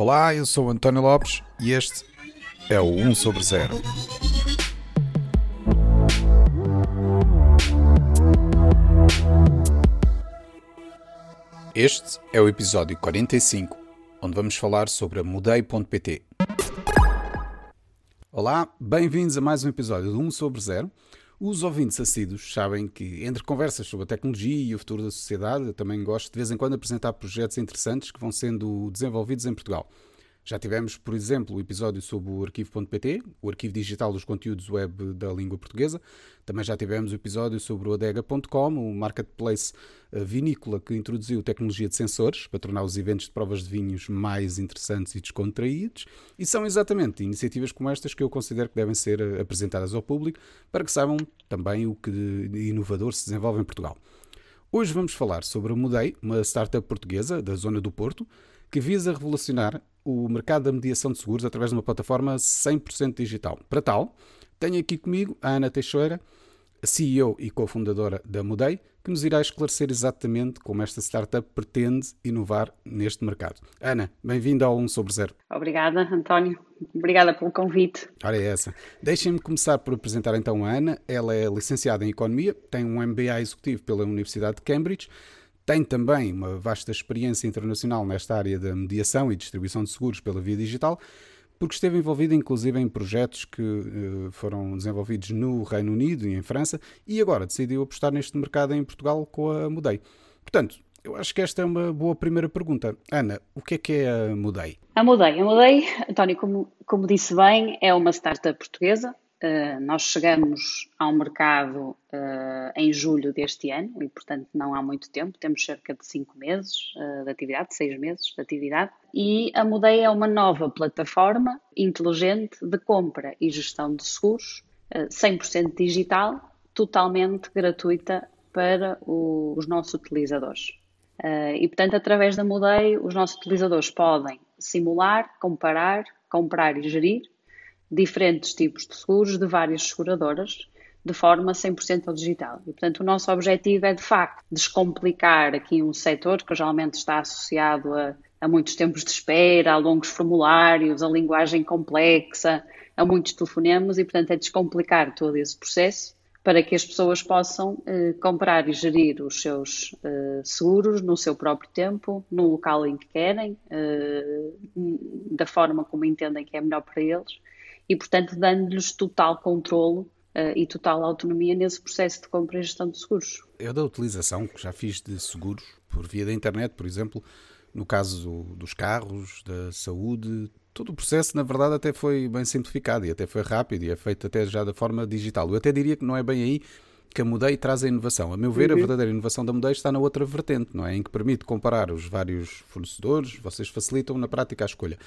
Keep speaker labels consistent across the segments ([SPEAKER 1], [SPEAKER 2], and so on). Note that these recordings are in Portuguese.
[SPEAKER 1] Olá, eu sou António Lopes e este é o 1 sobre 0. Este é o episódio 45, onde vamos falar sobre a Mudei.pt. Olá, bem-vindos a mais um episódio do 1 sobre 0. Os ouvintes assíduos sabem que, entre conversas sobre a tecnologia e o futuro da sociedade, eu também gosto de vez em quando apresentar projetos interessantes que vão sendo desenvolvidos em Portugal. Já tivemos, por exemplo, o episódio sobre o arquivo.pt, o arquivo digital dos conteúdos web da língua portuguesa. Também já tivemos o episódio sobre o adega.com, o marketplace eh, vinícola que introduziu tecnologia de sensores para tornar os eventos de provas de vinhos mais interessantes e descontraídos. E são exatamente iniciativas como estas que eu considero que devem ser eh, apresentadas ao público para que saibam também o que de inovador se desenvolve em Portugal. Hoje vamos falar sobre a Mudei, uma startup portuguesa da zona do Porto, que visa revolucionar o mercado da mediação de seguros através de uma plataforma 100% digital. Para tal, tenho aqui comigo a Ana Teixeira, CEO e cofundadora da Mudei, que nos irá esclarecer exatamente como esta startup pretende inovar neste mercado. Ana, bem-vinda ao 1 sobre 0.
[SPEAKER 2] Obrigada, António. Obrigada pelo convite.
[SPEAKER 1] Ora é essa. Deixem-me começar por apresentar então a Ana. Ela é licenciada em Economia, tem um MBA executivo pela Universidade de Cambridge, tem também uma vasta experiência internacional nesta área da mediação e distribuição de seguros pela via digital, porque esteve envolvida inclusive em projetos que uh, foram desenvolvidos no Reino Unido e em França e agora decidiu apostar neste mercado em Portugal com a Mudei. Portanto, eu acho que esta é uma boa primeira pergunta. Ana, o que é que é a Mudei?
[SPEAKER 2] A Mudei, a Mudei, António, como, como disse bem, é uma startup portuguesa Uh, nós chegamos ao mercado uh, em julho deste ano e, portanto, não há muito tempo, temos cerca de cinco meses uh, de atividade, seis meses de atividade. E a Mudei é uma nova plataforma inteligente de compra e gestão de seguros, 100% digital, totalmente gratuita para o, os nossos utilizadores. e, portanto, através da Mudei, os nossos utilizadores podem simular, comparar, comprar e gerir diferentes tipos de seguros de várias seguradoras de forma 100% digital. E, portanto, o nosso objetivo é, de facto, descomplicar aqui um setor que geralmente está associado a, a muitos tempos de espera, a longos formulários, a linguagem complexa, a muitos telefonemas e, portanto, é descomplicar todo esse processo para que as pessoas possam eh, comprar e gerir os seus eh, seguros no seu próprio tempo, no local em que querem, eh, da forma como entendem que é melhor para eles e, portanto, dando-lhes total controle uh, e total autonomia nesse processo de compra e gestão de seguros.
[SPEAKER 1] Eu da utilização que já fiz de seguros por via da internet, por exemplo, no caso dos carros, da saúde, todo o processo, na verdade, até foi bem simplificado e até foi rápido e é feito até já da forma digital. Eu até diria que não é bem aí que a Mudei traz a inovação. A meu ver, uhum. a verdadeira inovação da Mudei está na outra vertente, não é? Em que permite comparar os vários fornecedores, vocês facilitam na prática a escolha.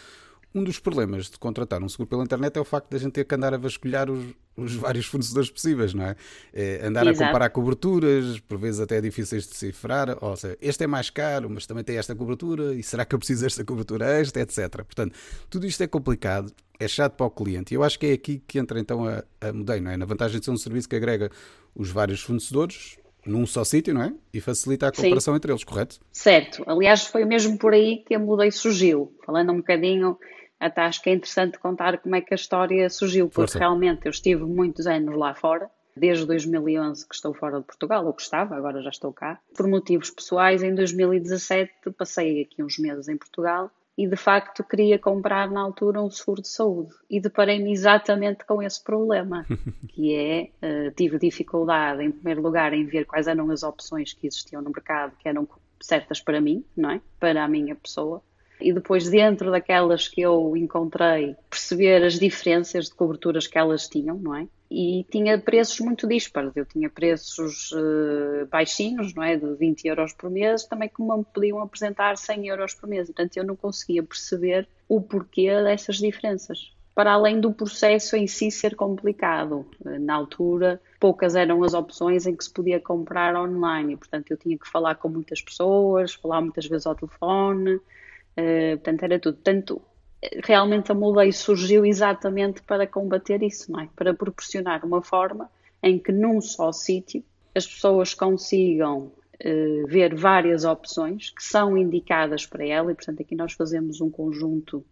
[SPEAKER 1] Um dos problemas de contratar um seguro pela internet é o facto de a gente ter que andar a vasculhar os, os vários fornecedores possíveis, não é? é andar Exato. a comparar coberturas, por vezes até é difíceis de decifrar. Ou seja, este é mais caro, mas também tem esta cobertura, e será que eu preciso desta cobertura esta, etc. Portanto, tudo isto é complicado, é chato para o cliente. E eu acho que é aqui que entra então a, a Mudei, não é? Na vantagem de ser um serviço que agrega os vários fornecedores, num só sítio, não é? E facilita a comparação Sim. entre eles, correto?
[SPEAKER 2] Certo. Aliás, foi mesmo por aí que a Mudei surgiu. Falando um bocadinho até acho que é interessante contar como é que a história surgiu, porque Força. realmente eu estive muitos anos lá fora, desde 2011 que estou fora de Portugal, ou que estava, agora já estou cá. Por motivos pessoais, em 2017 passei aqui uns meses em Portugal e de facto queria comprar na altura um seguro de saúde e deparei-me exatamente com esse problema, que é, uh, tive dificuldade em primeiro lugar em ver quais eram as opções que existiam no mercado que eram certas para mim, não é? Para a minha pessoa e depois, dentro daquelas que eu encontrei, perceber as diferenças de coberturas que elas tinham, não é? E tinha preços muito dispares. Eu tinha preços uh, baixinhos, não é? De 20 euros por mês, também como me podiam apresentar 100 euros por mês. Portanto, eu não conseguia perceber o porquê dessas diferenças para além do processo em si ser complicado. Na altura, poucas eram as opções em que se podia comprar online, e, portanto, eu tinha que falar com muitas pessoas, falar muitas vezes ao telefone, Uh, portanto, era tudo. Portanto, realmente a Moldei surgiu exatamente para combater isso, não é? Para proporcionar uma forma em que num só sítio as pessoas consigam uh, ver várias opções que são indicadas para ela, e portanto aqui nós fazemos um conjunto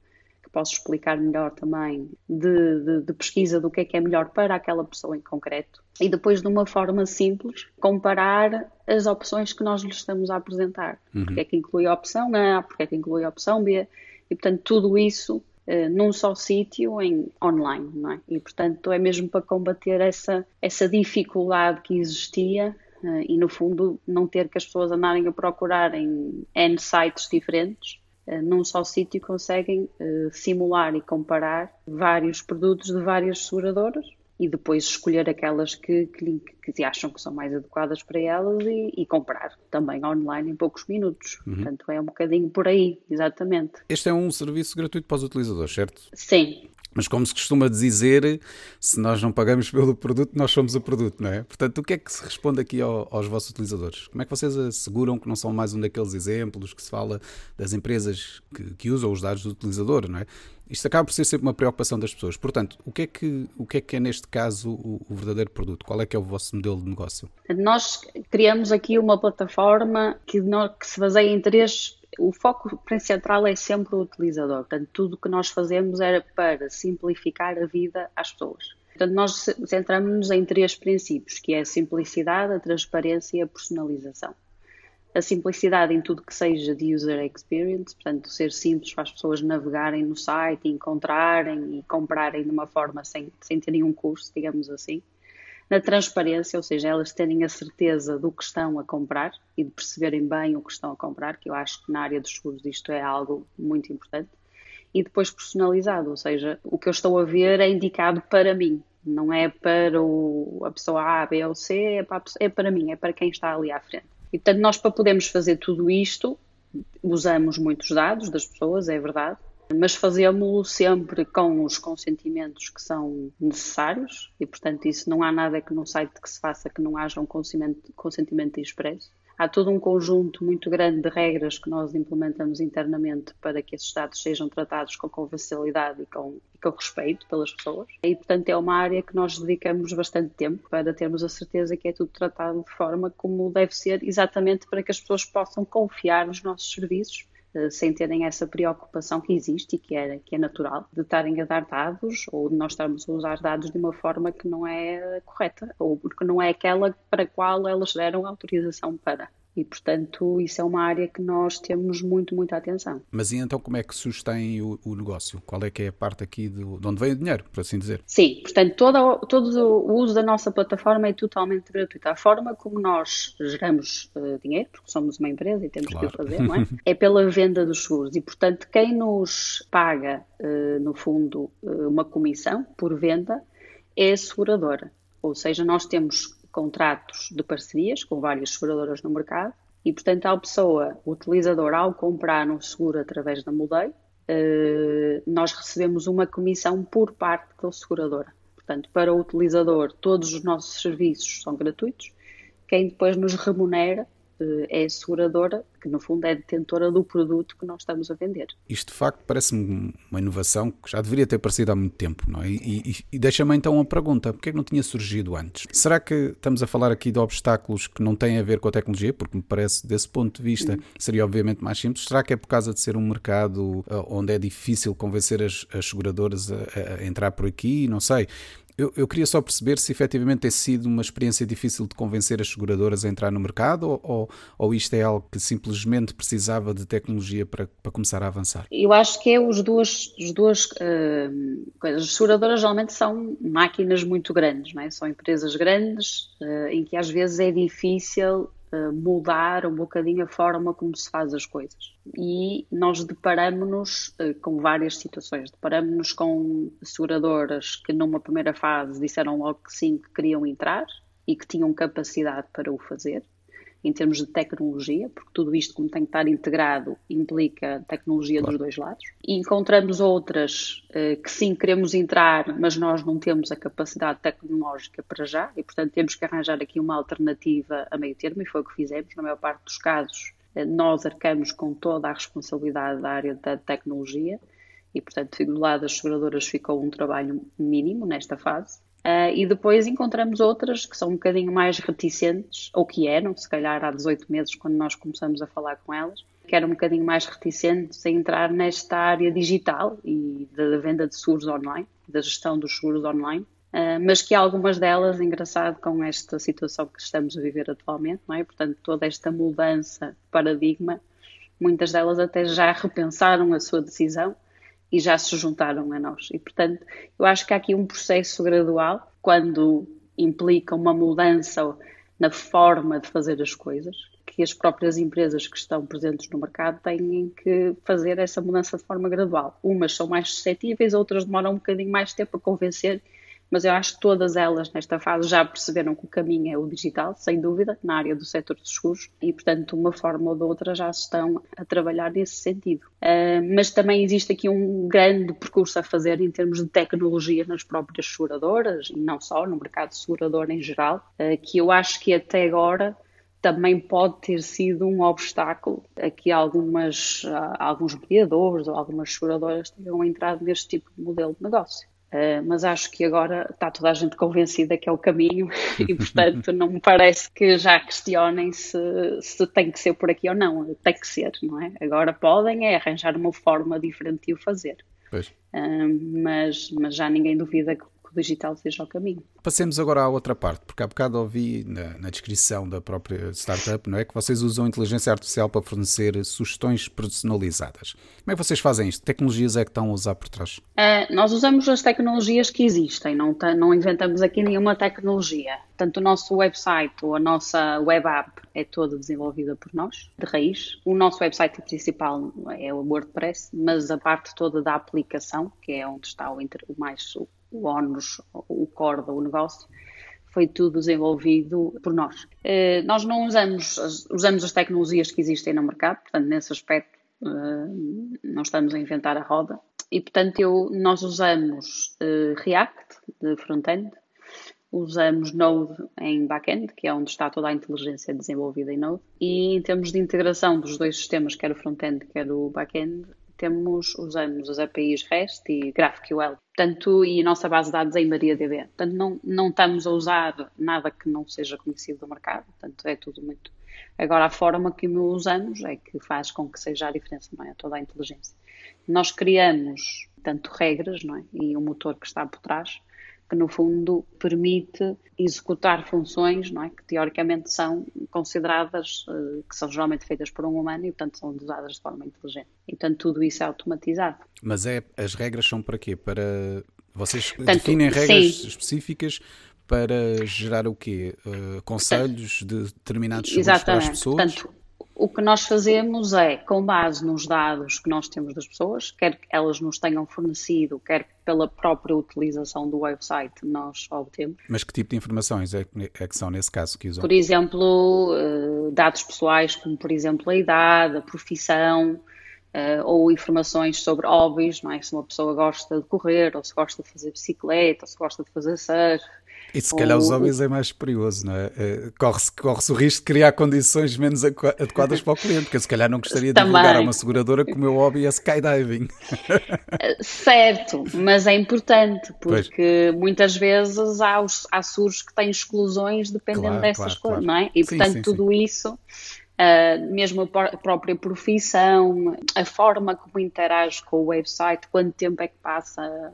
[SPEAKER 2] que posso explicar melhor também, de, de, de, pesquisa do que é que é melhor para aquela pessoa em concreto. E depois, de uma forma simples, comparar as opções que nós lhe estamos a apresentar. Uhum. Porque é que inclui a opção A, porque é que inclui a opção B. E, portanto, tudo isso uh, num só sítio, em online, não é? E, portanto, é mesmo para combater essa, essa dificuldade que existia uh, e, no fundo, não ter que as pessoas andarem a procurar em N sites diferentes eh, num só sítio conseguem uh, simular e comparar vários produtos de várias seguradoras e depois escolher aquelas que, que, que acham que são mais adequadas para elas e, e comprar também online em poucos minutos. Uhum. Portanto, é um bocadinho por aí, exatamente.
[SPEAKER 1] Este é um serviço gratuito para os utilizadores, certo?
[SPEAKER 2] Sim,
[SPEAKER 1] mas como se costuma dizer, se nós não pagamos pelo produto, nós somos o produto, não é? Portanto, o que é que se responde aqui ao, aos vossos utilizadores? Como é que vocês asseguram que não são mais um daqueles exemplos que se fala das empresas que, que usam os dados do utilizador, não é? Isto acaba por ser sempre uma preocupação das pessoas. Portanto, o que é que, o que, é, que é neste caso o, o verdadeiro produto? Qual é que é o vosso modelo de negócio?
[SPEAKER 2] Nós criamos aqui uma plataforma que, que se baseia em três o foco central é sempre o utilizador. Portanto, tudo o que nós fazemos era para simplificar a vida às pessoas. Portanto, nós centramos-nos em três princípios, que é a simplicidade, a transparência e a personalização. A simplicidade em tudo que seja de user experience, portanto, ser simples para as pessoas navegarem no site, encontrarem e comprarem de uma forma sem, sem ter nenhum custo, digamos assim na transparência, ou seja, elas terem a certeza do que estão a comprar e de perceberem bem o que estão a comprar, que eu acho que na área dos seguros isto é algo muito importante. E depois personalizado, ou seja, o que eu estou a ver é indicado para mim, não é para o, a pessoa A, B ou C, é para, é para mim, é para quem está ali à frente. E portanto, nós para podermos fazer tudo isto, usamos muitos dados das pessoas, é verdade, mas fazemos-lo sempre com os consentimentos que são necessários e, portanto, isso não há nada que no site que se faça que não haja um consentimento, consentimento expresso. Há todo um conjunto muito grande de regras que nós implementamos internamente para que esses dados sejam tratados com confidencialidade e com, e com respeito pelas pessoas. E, portanto, é uma área que nós dedicamos bastante tempo para termos a certeza que é tudo tratado de forma como deve ser, exatamente para que as pessoas possam confiar nos nossos serviços sem terem essa preocupação que existe e que é, que é natural de estarem a dar dados ou de nós estarmos a usar dados de uma forma que não é correta ou porque não é aquela para a qual elas deram autorização para. E, portanto, isso é uma área que nós temos muito, muita atenção.
[SPEAKER 1] Mas e então como é que sustém o, o negócio? Qual é que é a parte aqui do, de onde vem o dinheiro, por assim dizer?
[SPEAKER 2] Sim, portanto, todo, todo o uso da nossa plataforma é totalmente gratuito. A forma como nós geramos uh, dinheiro, porque somos uma empresa e temos claro. que o fazer, não é? é pela venda dos seguros. E, portanto, quem nos paga, uh, no fundo, uh, uma comissão por venda é a seguradora. Ou seja, nós temos contratos de parcerias com várias seguradoras no mercado e, portanto, a pessoa, o utilizador, ao comprar um seguro através da Mudei, eh, nós recebemos uma comissão por parte da seguradora. Portanto, para o utilizador, todos os nossos serviços são gratuitos. Quem depois nos remunera é a seguradora, que no fundo é detentora do produto que nós estamos a vender.
[SPEAKER 1] Isto de facto parece-me uma inovação que já deveria ter aparecido há muito tempo, não é? E, e, e deixa-me então uma pergunta: porquê é que não tinha surgido antes? Será que estamos a falar aqui de obstáculos que não têm a ver com a tecnologia? Porque me parece, desse ponto de vista, hum. seria obviamente mais simples. Será que é por causa de ser um mercado uh, onde é difícil convencer as, as seguradoras a, a entrar por aqui? Não sei. Eu, eu, queria só perceber se efetivamente tem sido uma experiência difícil de convencer as seguradoras a entrar no mercado ou, ou, ou isto é algo que simplesmente precisava de tecnologia para, para começar a avançar?
[SPEAKER 2] Eu acho que é os duas, as duas uh. As seguradoras geralmente são máquinas muito grandes, não é? são empresas grandes uh, em que às vezes é difícil mudar um bocadinho a forma como se faz as coisas. E nós deparamos-nos uh, com várias situações. Deparamos-nos com seguradoras que numa primeira fase disseram logo que sim, que queriam entrar e que tinham capacidade para o fazer em termos de tecnologia, porque tudo isto, como tem que estar integrado, implica tecnologia claro. dos dois lados. E encontramos outras uh, que sim queremos entrar, mas nós não temos a capacidade tecnológica para já, e portanto temos que arranjar aqui uma alternativa a meio termo, e foi o que fizemos. Na maior parte dos casos, uh, nós arcamos com toda a responsabilidade da área da tecnologia, e portanto, do lado das seguradoras ficou um trabalho mínimo nesta fase Uh, e depois encontramos outras que são um bocadinho mais reticentes, ou que eram, se calhar há 18 meses, quando nós começamos a falar com elas, que eram um bocadinho mais reticentes a entrar nesta área digital e da venda de seguros online, da gestão dos seguros online. Uh, mas que algumas delas, engraçado com esta situação que estamos a viver atualmente, não é? Portanto, toda esta mudança de paradigma, muitas delas até já repensaram a sua decisão e já se juntaram a nós. E, portanto, eu acho que há aqui um processo gradual, quando implica uma mudança na forma de fazer as coisas, que as próprias empresas que estão presentes no mercado têm que fazer essa mudança de forma gradual. Umas são mais suscetíveis, outras demoram um bocadinho mais tempo a convencer mas eu acho que todas elas nesta fase já perceberam que o caminho é o digital, sem dúvida, na área do setor dos seguros, e portanto, de uma forma ou de outra já estão a trabalhar nesse sentido. Uh, mas também existe aqui um grande percurso a fazer em termos de tecnologia nas próprias seguradoras, e não só, no mercado segurador em geral, uh, que eu acho que até agora também pode ter sido um obstáculo a que algumas, uh, alguns mediadores ou algumas seguradoras tenham entrado neste tipo de modelo de negócio. Uh, mas acho que agora está toda a gente convencida que é o caminho e, portanto, não me parece que já questionem se, se tem que ser por aqui ou não. Tem que ser, não é? Agora podem é arranjar uma forma diferente de o fazer. Uh, mas, mas já ninguém duvida que que o digital seja o caminho.
[SPEAKER 1] Passemos agora à outra parte, porque há bocado ouvi na, na, descrição da própria startup, não é? Que vocês usam inteligência artificial para fornecer sugestões personalizadas. Como é que vocês fazem isto? Que tecnologias é que estão a usar por trás?
[SPEAKER 2] Uh, nós usamos as tecnologias que existem, não, não inventamos aqui nenhuma tecnologia. Tanto o nosso website ou a nossa web app é toda desenvolvida por nós, de raiz. O nosso website principal é o WordPress, mas a parte toda da aplicação, que é onde está o, o mais o ONUS, o core do negócio, foi tudo desenvolvido por nós. Eh, nós não usamos, usamos as tecnologias que existem no mercado, portanto, nesse aspecto, eh, não estamos a inventar a roda. E, portanto, eu, nós usamos eh, React de front-end, usamos Node em back-end, que é onde está toda a inteligência desenvolvida em Node, e em termos de integração dos dois sistemas, quer o front-end, quer o back-end, temos, usamos as APIs REST e GraphQL, portanto, e a nossa base de dados é em MariaDB. Portanto, não, não estamos a usar nada que não seja conhecido do mercado, portanto, é tudo muito. Agora, a forma que o usamos é que faz com que seja a diferença, não é? Toda a inteligência. Nós criamos tanto regras, não é? E o motor que está por trás, que no fundo permite executar funções não é? que teoricamente são consideradas, uh, que são geralmente feitas por um humano e portanto são usadas de forma inteligente. E portanto tudo isso é automatizado.
[SPEAKER 1] Mas é, as regras são para quê? Para vocês portanto, definem regras sim. específicas para gerar o quê? Uh, conselhos de determinados seguros para as pessoas?
[SPEAKER 2] Portanto, o que nós fazemos é, com base nos dados que nós temos das pessoas, quer que elas nos tenham fornecido, quer pela própria utilização do website, nós obtemos.
[SPEAKER 1] Mas que tipo de informações é, é que são nesse caso que usam?
[SPEAKER 2] Por exemplo, eh, dados pessoais, como por exemplo a idade, a profissão, Uh, ou informações sobre hobbies, não é? Se uma pessoa gosta de correr, ou se gosta de fazer bicicleta, ou se gosta de fazer surf,
[SPEAKER 1] e se calhar os hobbies é mais perigoso, não é? é corre-se corre o risco de criar condições menos adequadas para o cliente, porque se calhar não gostaria de divulgar a uma seguradora que o meu hobby é skydiving.
[SPEAKER 2] Certo, mas é importante, porque pois. muitas vezes há, os, há surdos que têm exclusões dependendo claro, dessas claro, coisas, claro. não é? E sim, portanto sim, tudo sim. isso... Uh, mesmo a própria profissão, a forma como interage com o website, quanto tempo é que passa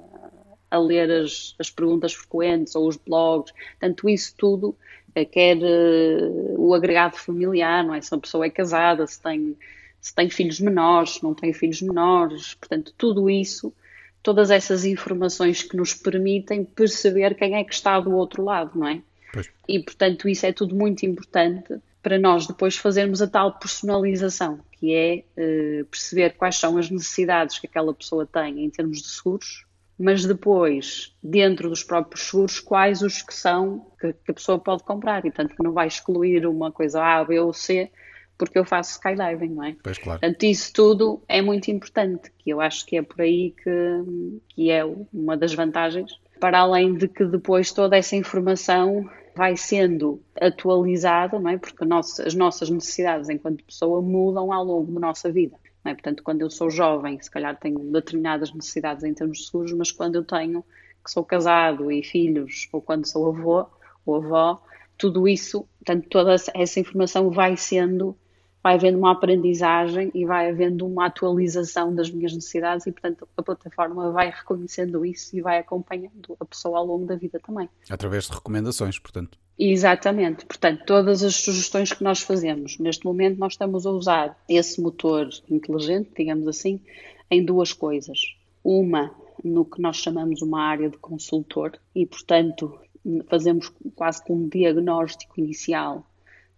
[SPEAKER 2] a ler as, as perguntas frequentes ou os blogs, tanto isso tudo, eh, quer uh, o agregado familiar, não é? Se uma pessoa é casada, se tem, se tem filhos menores, se não tem filhos menores, portanto, tudo isso, todas essas informações que nos permitem perceber quem é que está do outro lado, não é? Pois. E, portanto, isso é tudo muito importante para nós depois fazermos a tal personalização, que é uh, perceber quais são as necessidades que aquela pessoa tem em termos de seguros, mas depois, dentro dos próprios seguros, quais os que são que, que a pessoa pode comprar. E tanto que não vai excluir uma coisa A, B ou C, porque eu faço skydiving, não é?
[SPEAKER 1] Pois, claro.
[SPEAKER 2] Portanto, isso tudo é muito importante, que eu acho que é por aí que, que é uma das vantagens, para além de que depois toda essa informação vai sendo atualizada, não é? Porque nossa, as nossas necessidades enquanto pessoa mudam ao longo da nossa vida. É? Portanto, quando eu sou jovem, se calhar tenho determinadas necessidades em termos de seguros, mas quando eu tenho que sou casado e filhos, ou quando sou avô ou avó, tudo isso, portanto, toda essa informação vai sendo, vai havendo uma aprendizagem e vai havendo uma atualização das minhas necessidades e, portanto, a plataforma vai reconhecendo isso e vai acompanhando a pessoa ao longo da vida também.
[SPEAKER 1] Através de recomendações, portanto.
[SPEAKER 2] Exatamente, portanto, todas as sugestões que nós fazemos, neste momento nós estamos a usar esse motor inteligente, digamos assim, em duas coisas. Uma, no que nós chamamos uma área de consultor e, portanto, fazemos quase como um diagnóstico inicial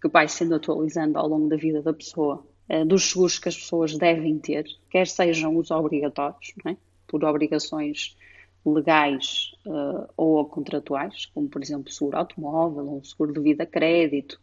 [SPEAKER 2] que vai sendo atualizando ao longo da vida da pessoa, eh, dos seguros que as pessoas devem ter, quer sejam os obrigatórios, é? por obrigações legais uh, ou contratuais, como por exemplo seguro automóvel, um seguro de vida crédito,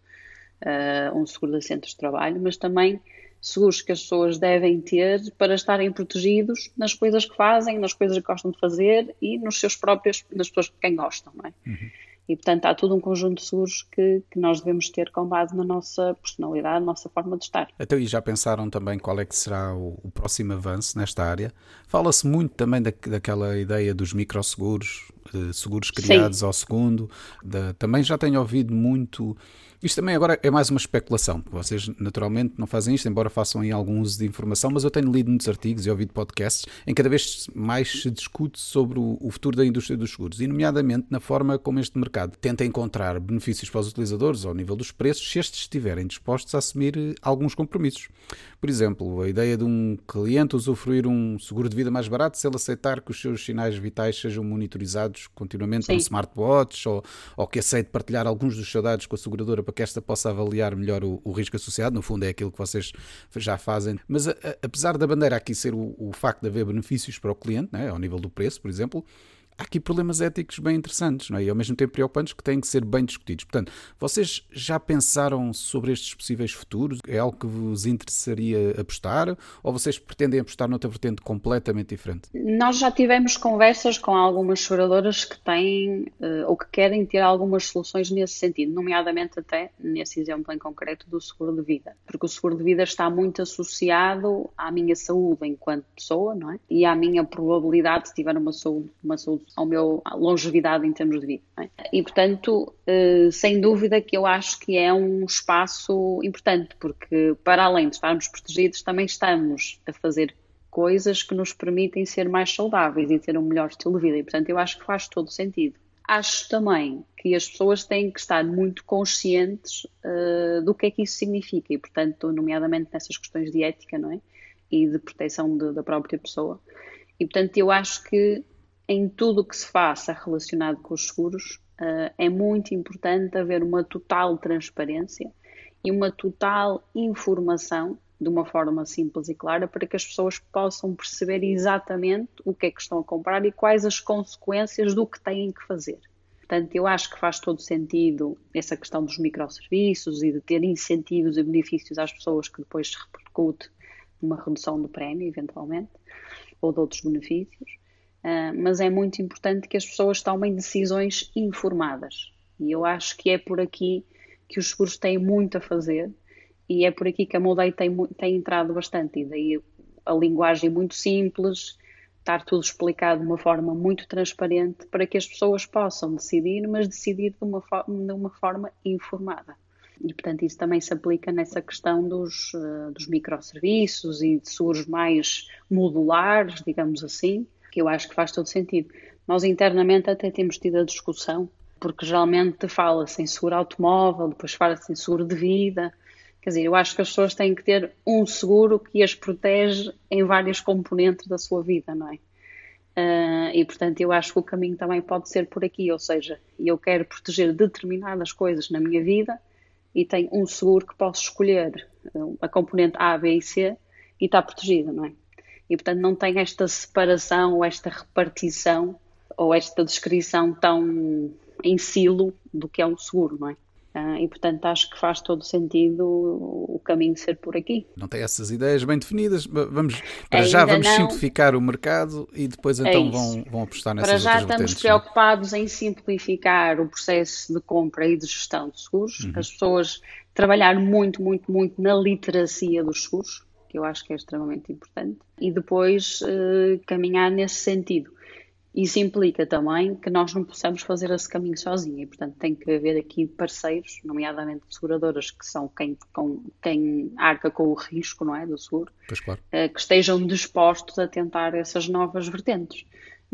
[SPEAKER 2] uh, um seguro de assentos de trabalho, mas também seguros que as pessoas devem ter para estarem protegidos nas coisas que fazem, nas coisas que gostam de fazer e nos seus próprios, nas pessoas de quem gostam, não é? Uhum. E, portanto, há todo um conjunto de seguros que, que, nós devemos ter com base na nossa personalidade, na nossa forma de estar.
[SPEAKER 1] Então, e já pensaram também qual é que será o, o próximo avanço nesta área? Fala-se muito também da, daquela ideia dos microseguros, seguros criados Sim. ao segundo. Da, também já tenho ouvido muito isto também agora é mais uma especulação, vocês naturalmente não fazem isto, embora façam aí algum uso de informação, mas eu tenho lido muitos artigos e ouvido podcasts em que cada vez mais se discute sobre o futuro da indústria dos seguros, e nomeadamente na forma como este mercado tenta encontrar benefícios para os utilizadores ao nível dos preços, se estes estiverem dispostos a assumir eh, alguns compromissos. Por exemplo, a ideia de um cliente usufruir um seguro de vida mais barato se ele aceitar que os seus sinais vitais sejam monitorizados continuamente Sim. smartwatch ou, ou que aceite partilhar alguns dos seus dados com a seguradora para que esta possa avaliar melhor o, o risco associado. No fundo, é aquilo que vocês já fazem. Mas a, a, apesar da bandeira aqui ser o, o facto de haver benefícios para o cliente, né, ao nível do preço, por exemplo, há aqui problemas éticos bem interessantes não é? e ao mesmo tempo preocupantes que têm que ser bem discutidos. Portanto, vocês já pensaram sobre estes possíveis futuros? É algo que vos interessaria apostar ou vocês pretendem apostar noutra vertente completamente diferente?
[SPEAKER 2] Nós já tivemos conversas com algumas seguradoras que têm uh, ou que querem ter algumas soluções nesse sentido, nomeadamente até nesse exemplo em concreto do seguro de vida, porque o seguro de vida está muito associado à minha saúde enquanto pessoa, não é? E à minha probabilidade de tiver uma saúde, uma saúde ao meu longevidade em termos de vida. É? E, portanto, eh, sem dúvida que eu acho que é um espaço importante, porque para além de estarmos protegidos, também estamos a fazer coisas que nos permitem ser mais saudáveis e ter um melhor estilo de vida. E, portanto, eu acho que faz todo sentido. Acho também que as pessoas têm que estar muito conscientes uh, do que é que isso significa e, portanto, nomeadamente nessas questões de ética, não é? E de proteção de, da própria pessoa. E, portanto, eu acho que em tudo o que se faça relacionado com os seguros, uh, é muito importante haver uma total transparência e uma total informação de uma forma simples e clara para que as pessoas possam perceber exatamente o que é que estão a comprar e quais as consequências do que têm que fazer. Portanto, eu acho que faz todo sentido essa questão dos microserviços e de ter incentivos e benefícios às pessoas que depois se repercute numa redução do prémio, eventualmente, ou de outros benefícios. Uh, mas é muito importante que as pessoas tomem decisões informadas. E eu acho que é por aqui que os seguros têm muito a fazer e é por aqui que a Modei tem, tem entrado bastante. E daí a linguagem muito simples, estar tudo explicado de uma forma muito transparente para que as pessoas possam decidir, mas decidir de uma, de uma forma informada. E, portanto, isso também se aplica nessa questão dos, uh, dos microserviços e de seguros mais modulares, digamos assim, que eu acho que faz todo sentido. Nós internamente até temos tido a discussão, porque geralmente fala-se em seguro automóvel, depois fala-se em seguro de vida. Quer dizer, eu acho que as pessoas têm que ter um seguro que as protege em várias componentes da sua vida, não é? Uh, e portanto, eu acho que o caminho também pode ser por aqui, ou seja, eu quero proteger determinadas coisas na minha vida e tenho um seguro que posso escolher a componente A, B e C e está protegida, não é? E, portanto, não tem esta separação ou esta repartição ou esta descrição tão em silo do que é um seguro, não é? Uh, e portanto acho que faz todo sentido o caminho ser por aqui.
[SPEAKER 1] Não tem essas ideias bem definidas. Vamos para Ainda já vamos não. simplificar o mercado e depois é então é vão, vão apostar nessas
[SPEAKER 2] Para já
[SPEAKER 1] estamos
[SPEAKER 2] vertentes, preocupados não? em simplificar o processo de compra e de gestão de seguros. Uhum. As pessoas trabalhar muito, muito, muito na literacia dos seguros que eu acho que é extremamente importante, e depois uh, caminhar nesse sentido. Isso implica também que nós não possamos fazer esse caminho sozinhos e, portanto, tem que haver aqui parceiros, nomeadamente seguradoras, que são quem, com, quem arca com o risco não é, do seguro,
[SPEAKER 1] claro.
[SPEAKER 2] Eh, que estejam dispostos a tentar essas novas vertentes.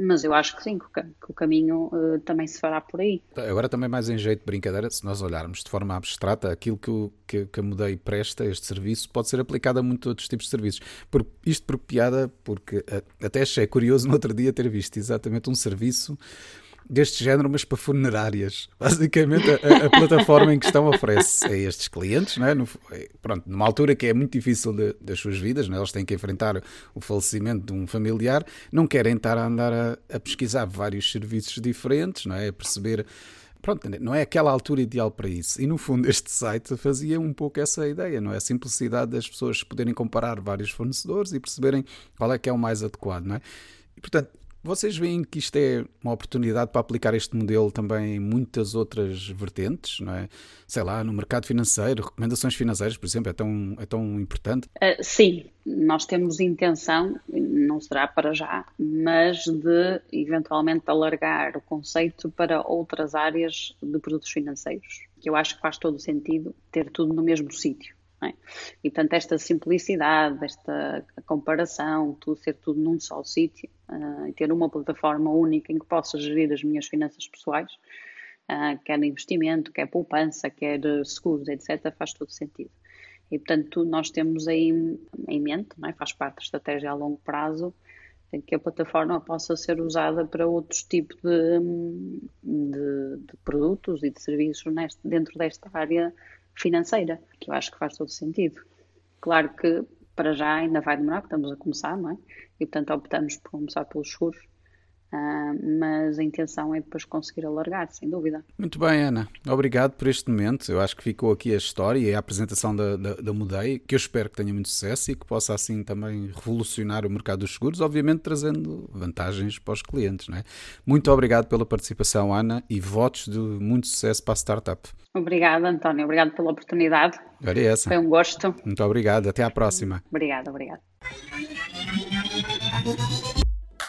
[SPEAKER 2] Mas eu acho que sim, que o, caminho uh, também se fará por aí.
[SPEAKER 1] Agora também mais em jeito de brincadeira, se nós olharmos de forma abstrata, aquilo que, que, que a Mudei presta, este serviço, pode ser aplicado a muitos outros tipos de serviços. Por, isto por piada, porque até achei curioso no outro dia ter visto exatamente um serviço deste género, mas para funerárias. Basicamente, a, a, plataforma em questão oferece a estes clientes, não é? No, é, pronto, numa altura que é muito difícil de, das suas vidas, não é? eles têm que enfrentar o falecimento de um familiar, não querem estar a andar a, a pesquisar vários serviços diferentes, não é? A perceber. Pronto, não é aquela altura ideal para isso. E no fundo, este site fazia um pouco essa ideia, não é? A simplicidade das pessoas poderem comparar vários fornecedores e perceberem qual é que é o mais adequado, não é? E, portanto, vocês veem que isto é uma oportunidade para aplicar este modelo também em muitas outras vertentes, não é? Sei lá, no mercado financeiro, recomendações financeiras, por exemplo, é tão, é tão importante?
[SPEAKER 2] Uh, sim, nós temos intenção, não será para já, mas de eventualmente alargar o conceito para outras áreas de produtos financeiros, que eu acho que faz todo o sentido ter tudo no mesmo sítio. É? E portanto, esta simplicidade, esta comparação, tudo ser tudo num só sítio, uh, e ter uma plataforma única em que possa gerir as minhas finanças pessoais, uh, quer investimento, quer poupança, quer seguros, etc., faz todo sentido. E portanto, nós temos aí em mente, é? faz parte da estratégia a longo prazo, que a plataforma possa ser usada para outros tipos de, de, de produtos e de serviços neste, dentro desta área financeira, que eu acho que faz todo sentido. Claro que para já ainda vai demorar, porque estamos a começar, não é? E portanto optamos por começar pelos seguros Uh, mas a intenção é depois conseguir alargar, sem dúvida.
[SPEAKER 1] Muito bem, Ana. Obrigado por este momento. Eu acho que ficou aqui a história e a apresentação da, da, da Mudei, que eu espero que tenha muito sucesso e que possa assim também revolucionar o mercado dos seguros, obviamente trazendo vantagens para os clientes. Não é? Muito obrigado pela participação, Ana, e votos de muito sucesso para a startup.
[SPEAKER 2] Obrigada, António. Obrigado pela oportunidade.
[SPEAKER 1] É essa.
[SPEAKER 2] Foi um gosto.
[SPEAKER 1] Muito obrigado. Até à próxima.
[SPEAKER 2] Obrigada, obrigada.